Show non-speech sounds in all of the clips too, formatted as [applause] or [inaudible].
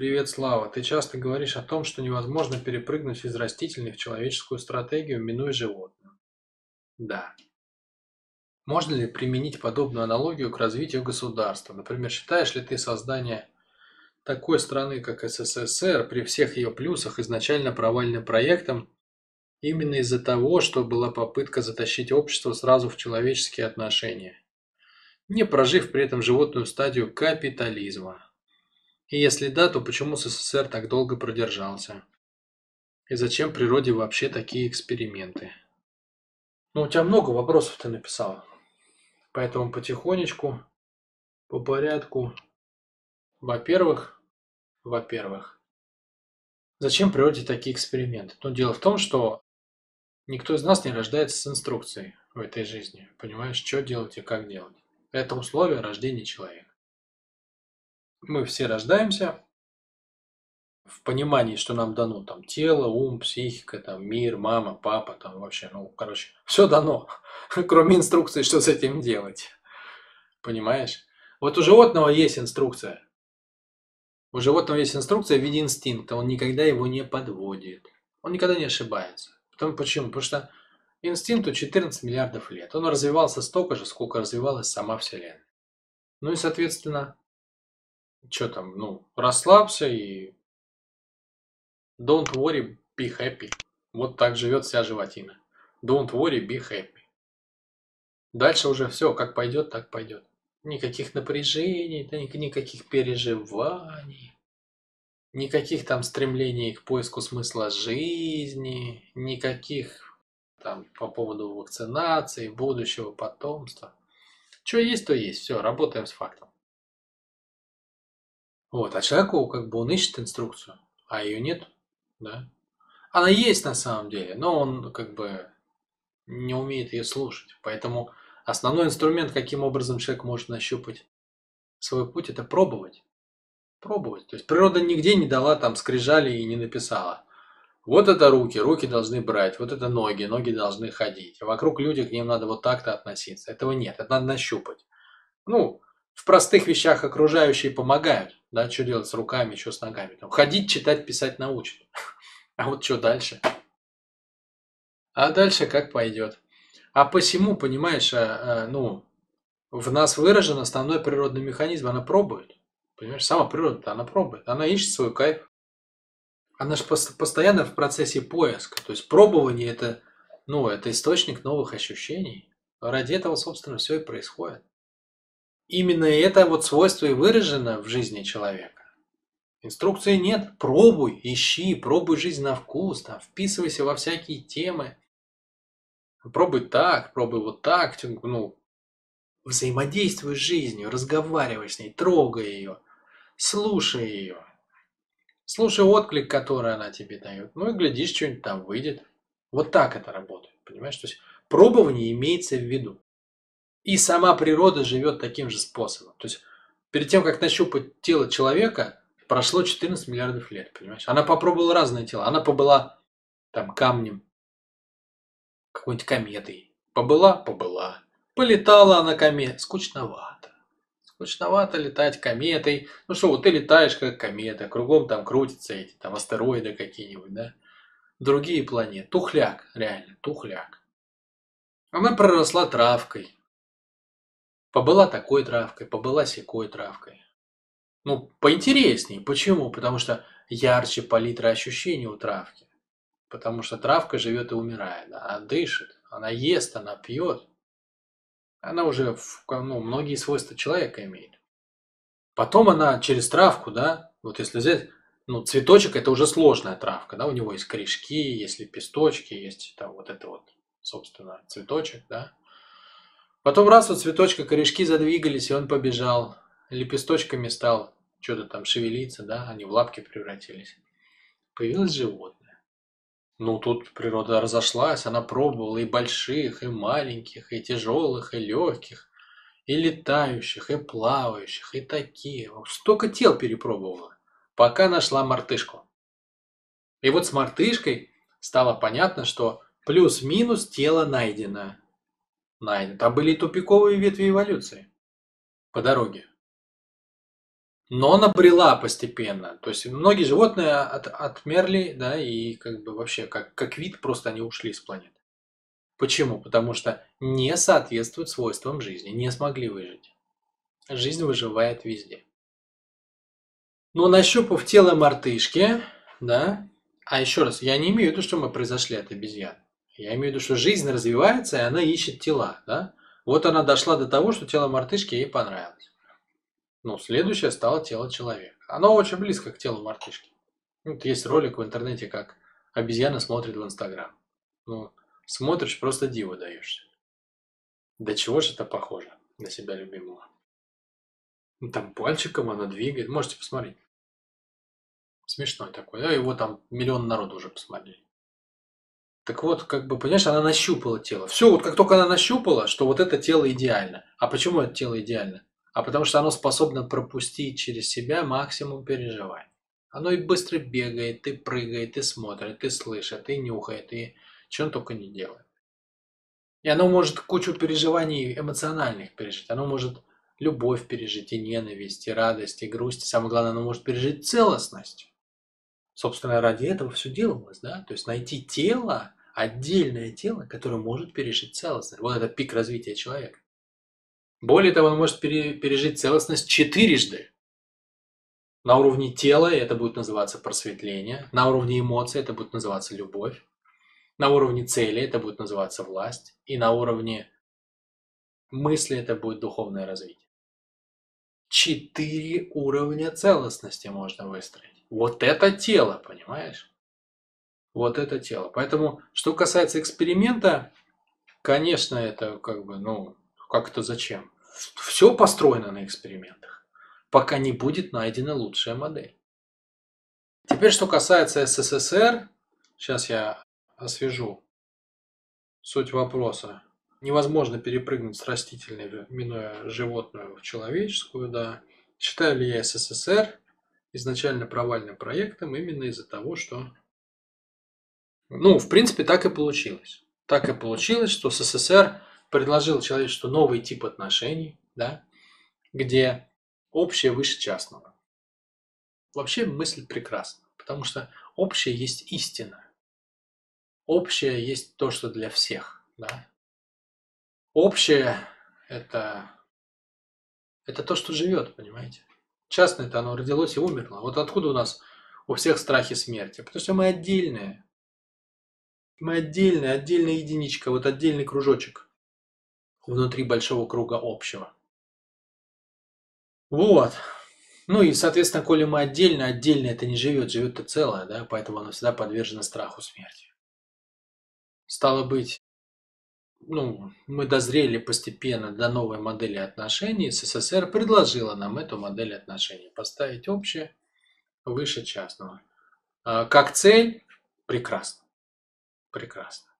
Привет, Слава. Ты часто говоришь о том, что невозможно перепрыгнуть из растительной в человеческую стратегию, минуя животную. Да. Можно ли применить подобную аналогию к развитию государства? Например, считаешь ли ты создание такой страны, как СССР, при всех ее плюсах изначально провальным проектом именно из-за того, что была попытка затащить общество сразу в человеческие отношения, не прожив при этом животную стадию капитализма? И если да, то почему СССР так долго продержался? И зачем природе вообще такие эксперименты? Ну, у тебя много вопросов ты написал. Поэтому потихонечку, по порядку. Во-первых, во-первых, зачем природе такие эксперименты? Ну, дело в том, что никто из нас не рождается с инструкцией в этой жизни. Понимаешь, что делать и как делать. Это условие рождения человека мы все рождаемся в понимании, что нам дано там тело, ум, психика, там мир, мама, папа, там вообще, ну, короче, [laughs] все дано, [laughs] кроме инструкции, что с этим делать. Понимаешь? Вот у животного есть инструкция. У животного есть инструкция в виде инстинкта, он никогда его не подводит. Он никогда не ошибается. Потому, почему? Потому что инстинкту 14 миллиардов лет. Он развивался столько же, сколько развивалась сама Вселенная. Ну и, соответственно, что там, ну, расслабься и don't worry, be happy. Вот так живет вся животина. Don't worry, be happy. Дальше уже все, как пойдет, так пойдет. Никаких напряжений, никаких переживаний, никаких там стремлений к поиску смысла жизни, никаких там по поводу вакцинации, будущего потомства. Что есть, то есть. Все, работаем с фактом. Вот, а человеку как бы он ищет инструкцию, а ее нет, да. Она есть на самом деле, но он как бы не умеет ее слушать. Поэтому основной инструмент, каким образом человек может нащупать свой путь, это пробовать. Пробовать. То есть природа нигде не дала там скрижали и не написала. Вот это руки, руки должны брать, вот это ноги, ноги должны ходить. вокруг люди, к ним надо вот так-то относиться. Этого нет, это надо нащупать. Ну, в простых вещах окружающие помогают. Да, что делать с руками, что с ногами. Там, ходить, читать, писать научат. [laughs] А вот что дальше? А дальше как пойдет. А посему, понимаешь, а, а, ну, в нас выражен основной природный механизм, она пробует. Понимаешь, сама природа она пробует, она ищет свой кайф. Она же постоянно в процессе поиска. То есть пробование это, ну, это источник новых ощущений. Ради этого, собственно, все и происходит. Именно это вот свойство и выражено в жизни человека. Инструкции нет. Пробуй, ищи, пробуй жизнь на вкус, там, вписывайся во всякие темы. Пробуй так, пробуй вот так, ну, взаимодействуй с жизнью, разговаривай с ней, трогай ее, слушай ее. Слушай отклик, который она тебе дает. Ну и глядишь, что-нибудь там выйдет. Вот так это работает, понимаешь? То есть пробование имеется в виду. И сама природа живет таким же способом. То есть перед тем, как нащупать тело человека, прошло 14 миллиардов лет, понимаешь? Она попробовала разные тела. Она побыла там камнем, какой-нибудь кометой. Побыла? Побыла. Полетала она комета. Скучновато. Скучновато летать кометой. Ну что, вот ты летаешь как комета, кругом там крутятся эти там астероиды какие-нибудь, да? Другие планеты. Тухляк, реально, тухляк. Она проросла травкой. Побыла такой травкой, побыла секой травкой. Ну, поинтереснее. Почему? Потому что ярче палитра ощущений у травки. Потому что травка живет и умирает. Она дышит, она ест, она пьет. Она уже ну, многие свойства человека имеет. Потом она через травку, да, вот если взять, ну, цветочек это уже сложная травка, да, у него есть корешки, есть лепесточки, есть там вот это вот, собственно, цветочек, да. Потом раз у цветочка корешки задвигались, и он побежал. Лепесточками стал что-то там шевелиться, да, они в лапки превратились. Появилось животное. Ну, тут природа разошлась, она пробовала и больших, и маленьких, и тяжелых, и легких, и летающих, и плавающих, и такие. Столько тел перепробовала, пока нашла мартышку. И вот с мартышкой стало понятно, что плюс-минус тело найдено найден. Там были тупиковые ветви эволюции по дороге. но набрела постепенно. То есть многие животные от, отмерли, да, и как бы вообще как, как вид просто они ушли с планеты. Почему? Потому что не соответствуют свойствам жизни, не смогли выжить. Жизнь выживает везде. Но нащупав тело мартышки, да, а еще раз, я не имею в виду, что мы произошли от обезьян. Я имею в виду, что жизнь развивается, и она ищет тела, да. Вот она дошла до того, что тело мартышки ей понравилось. Ну, следующее стало тело человека. Оно очень близко к телу мартышки. Вот есть ролик в интернете, как обезьяна смотрит в Инстаграм. Ну, смотришь, просто диво даешься. До чего же это похоже на себя любимого? Ну, там пальчиком она двигает. Можете посмотреть. Смешной такой. Да, его там миллион народу уже посмотрели. Так вот, как бы, понимаешь, она нащупала тело. Все, вот как только она нащупала, что вот это тело идеально. А почему это тело идеально? А потому что оно способно пропустить через себя максимум переживаний. Оно и быстро бегает, и прыгает, и смотрит, и слышит, и нюхает, и он только не делает. И оно может кучу переживаний эмоциональных пережить. Оно может любовь пережить, и ненависть, и радость, и грусть. И самое главное, оно может пережить целостность. Собственно, ради этого все делалось, да? То есть найти тело, отдельное тело, которое может пережить целостность. Вот это пик развития человека. Более того, он может пережить целостность четырежды. На уровне тела это будет называться просветление, на уровне эмоций это будет называться любовь, на уровне цели это будет называться власть, и на уровне мысли это будет духовное развитие. Четыре уровня целостности можно выстроить. Вот это тело, понимаешь? Вот это тело. Поэтому, что касается эксперимента, конечно, это как бы, ну, как это зачем? Все построено на экспериментах, пока не будет найдена лучшая модель. Теперь, что касается СССР, сейчас я освежу суть вопроса. Невозможно перепрыгнуть с растительной, минуя животную, в человеческую, да. Считаю ли я СССР изначально провальным проектом именно из-за того, что... Ну, в принципе, так и получилось. Так и получилось, что СССР предложил человечеству новый тип отношений, да, где общее выше частного. Вообще мысль прекрасна, потому что общее есть истина. Общее есть то, что для всех. Да? Общее это, это то, что живет, понимаете? Частное это оно родилось и умерло. Вот откуда у нас у всех страхи смерти? Потому что мы отдельные. Мы отдельная, отдельная единичка, вот отдельный кружочек внутри большого круга общего. Вот. Ну и, соответственно, коли мы отдельно, отдельно это не живет, живет это целое, да, поэтому оно всегда подвержено страху смерти. Стало быть, ну, мы дозрели постепенно до новой модели отношений, СССР предложила нам эту модель отношений, поставить общее выше частного. А, как цель, прекрасно. Прекрасно.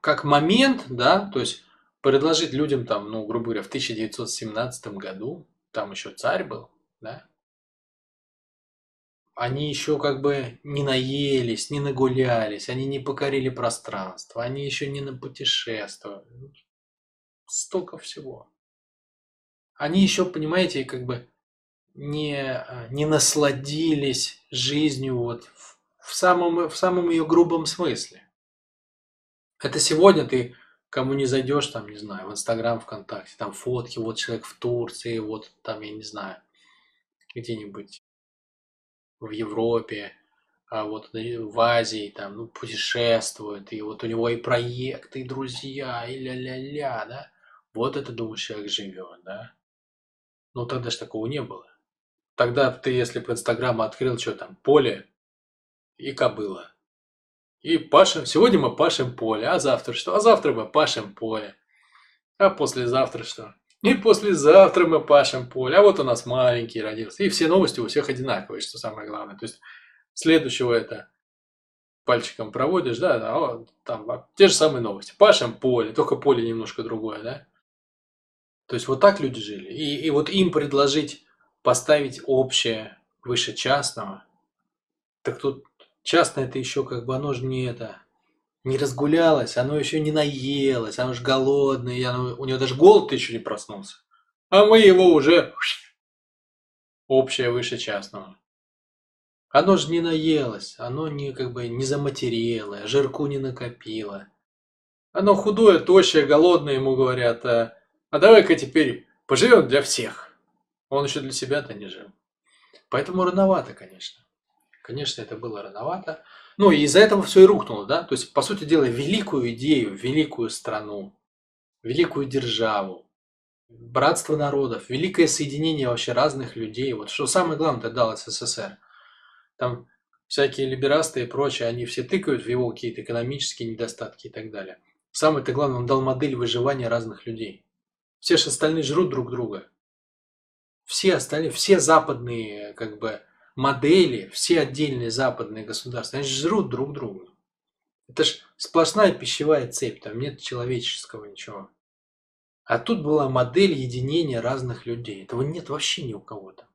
Как момент, да, то есть предложить людям там, ну, грубо говоря, в 1917 году, там еще царь был, да, они еще как бы не наелись, не нагулялись, они не покорили пространство, они еще не напутешествовали. Столько всего. Они еще, понимаете, как бы не, а, не насладились жизнью вот в, в, самом, в самом ее грубом смысле. Это сегодня ты кому не зайдешь, там, не знаю, в Инстаграм, ВКонтакте, там фотки, вот человек в Турции, вот там, я не знаю, где-нибудь в Европе, а вот в Азии, там, ну, путешествует, и вот у него и проекты, и друзья, и ля-ля-ля, да, вот это, думаю, человек живет, да. Ну, тогда же такого не было. Тогда ты, если бы Инстаграм открыл, что там, поле и кобыла. И пашем, сегодня мы пашем поле, а завтра что? А завтра мы пашем поле. А послезавтра что? И послезавтра мы пашем поле. А вот у нас маленький родился. И все новости у всех одинаковые, что самое главное. То есть следующего это пальчиком проводишь, да, а вот там те же самые новости. Пашем поле, только поле немножко другое, да. То есть вот так люди жили. И, и вот им предложить поставить общее выше частного, так тут Частное это еще как бы, оно же не это, не разгулялось, оно еще не наелось, оно же голодное, оно, у него даже голод еще не проснулся. А мы его уже общее выше частного. Оно же не наелось, оно не как бы не заматерело, жирку не накопило. Оно худое, тощее, голодное, ему говорят, а, а давай-ка теперь поживем для всех. Он еще для себя-то не жил. Поэтому рановато, конечно. Конечно, это было рановато. Ну, и из-за этого все и рухнуло, да? То есть, по сути дела, великую идею, великую страну, великую державу, братство народов, великое соединение вообще разных людей. Вот что самое главное дал СССР. Там всякие либерасты и прочее, они все тыкают в его какие-то экономические недостатки и так далее. Самое-то главное, он дал модель выживания разных людей. Все же остальные жрут друг друга. Все остальные, все западные как бы модели, все отдельные западные государства, они жрут друг друга. Это ж сплошная пищевая цепь, там нет человеческого ничего. А тут была модель единения разных людей. Этого нет вообще ни у кого-то.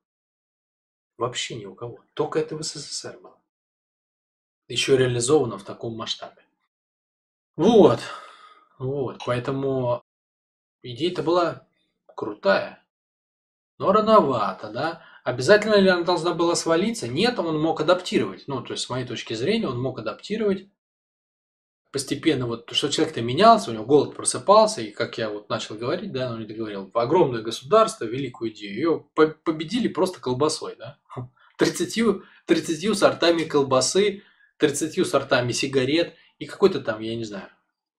Вообще ни у кого. Только это в СССР было. Еще реализовано в таком масштабе. Вот. Вот. Поэтому идея-то была крутая. Но рановато, да? Обязательно ли она должна была свалиться? Нет, он мог адаптировать. Ну, то есть, с моей точки зрения, он мог адаптировать постепенно, вот, что человек-то менялся, у него голод просыпался, и, как я вот начал говорить, да, но не договорил, огромное государство, великую идею, ее победили просто колбасой, да, [laughs] 30, 30 сортами колбасы, 30 сортами сигарет и какой-то там, я не знаю,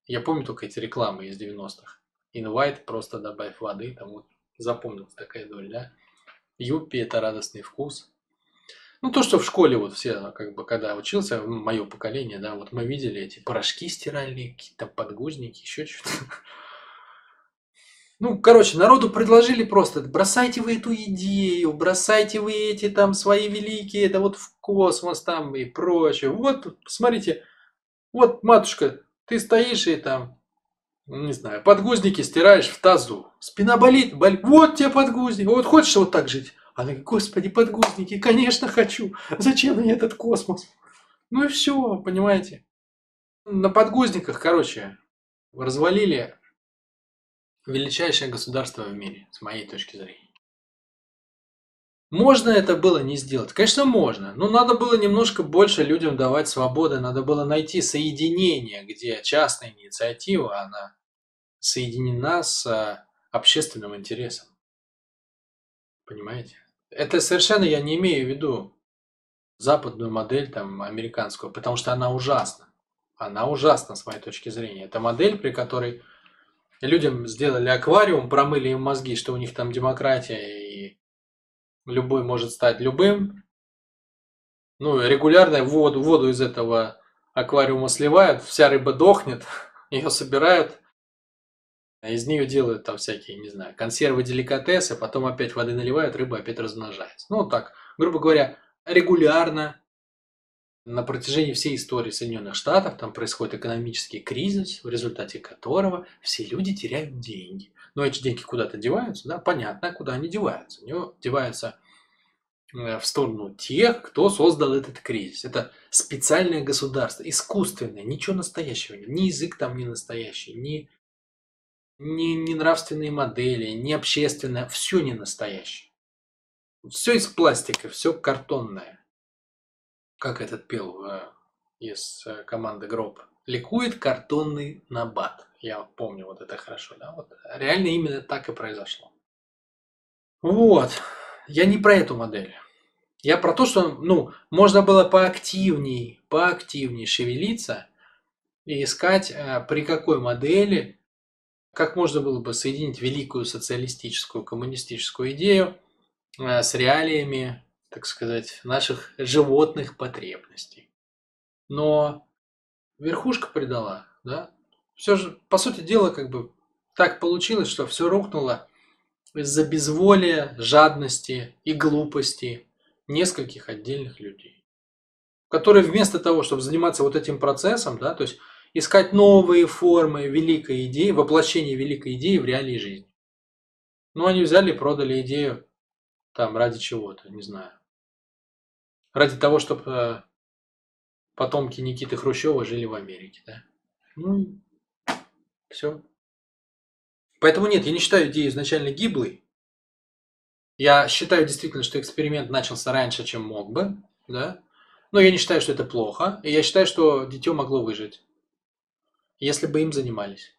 я помню только эти рекламы из 90-х. Инвайт, просто добавь воды, там вот запомнилась такая доля, да. Юппи – это радостный вкус. Ну, то, что в школе вот все, как бы, когда учился, мое поколение, да, вот мы видели эти порошки стиральные, какие-то подгузники, еще что-то. Ну, короче, народу предложили просто, бросайте вы эту идею, бросайте вы эти там свои великие, это вот в космос там и прочее. Вот, смотрите, вот, матушка, ты стоишь и там, не знаю, подгузники стираешь в тазу. Спина болит, болит. Вот тебе подгузник. Вот хочешь вот так жить? Она говорит, господи, подгузники, конечно хочу. Зачем мне этот космос? Ну и все, понимаете. На подгузниках, короче, развалили величайшее государство в мире, с моей точки зрения. Можно это было не сделать? Конечно, можно. Но надо было немножко больше людям давать свободы. Надо было найти соединение, где частная инициатива, она соединена с а, общественным интересом. Понимаете? Это совершенно я не имею в виду западную модель, там, американскую, потому что она ужасна. Она ужасна с моей точки зрения. Это модель, при которой людям сделали аквариум, промыли им мозги, что у них там демократия и любой может стать любым. Ну, регулярно воду, воду из этого аквариума сливают, вся рыба дохнет, [laughs] ее собирают, из нее делают там всякие, не знаю, консервы, деликатесы, потом опять воды наливают, рыба опять размножается. Ну, так, грубо говоря, регулярно на протяжении всей истории Соединенных Штатов там происходит экономический кризис, в результате которого все люди теряют деньги. Но эти деньги куда-то деваются, да, понятно, куда они деваются. Они деваются э, в сторону тех, кто создал этот кризис. Это специальное государство, искусственное, ничего настоящего. Ни язык там не настоящий, ни ни, ни нравственные модели, ни общественное, все не настоящее. Все из пластика, все картонное. Как этот пел э, из э, команды Гроб. Ликует картонный набат. Я помню вот это хорошо, да? Вот реально именно так и произошло. Вот. Я не про эту модель. Я про то, что, ну, можно было поактивней, поактивней шевелиться и искать, э, при какой модели как можно было бы соединить великую социалистическую коммунистическую идею с реалиями, так сказать, наших животных потребностей? Но верхушка предала, да? Все же, по сути дела, как бы так получилось, что все рухнуло из-за безволия, жадности и глупости нескольких отдельных людей, которые вместо того, чтобы заниматься вот этим процессом, да, то есть искать новые формы великой идеи, воплощения великой идеи в реалии жизни. Ну, они взяли и продали идею там ради чего-то, не знаю. Ради того, чтобы э, потомки Никиты Хрущева жили в Америке, да? Ну, все. Поэтому нет, я не считаю идею изначально гиблой. Я считаю действительно, что эксперимент начался раньше, чем мог бы, да. Но я не считаю, что это плохо. И я считаю, что дитё могло выжить, если бы им занимались.